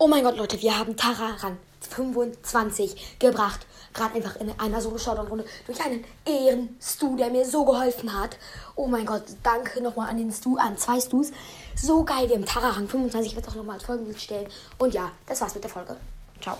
Oh mein Gott, Leute, wir haben Tara ran 25 gebracht. Gerade einfach in einer solo runde durch einen Ehren-Stu, der mir so geholfen hat. Oh mein Gott, danke nochmal an den Stu, an zwei Stus. So geil, wir haben Tara Rang 25. Ich werde es auch nochmal als Folgenbild stellen. Und ja, das war's mit der Folge. Ciao.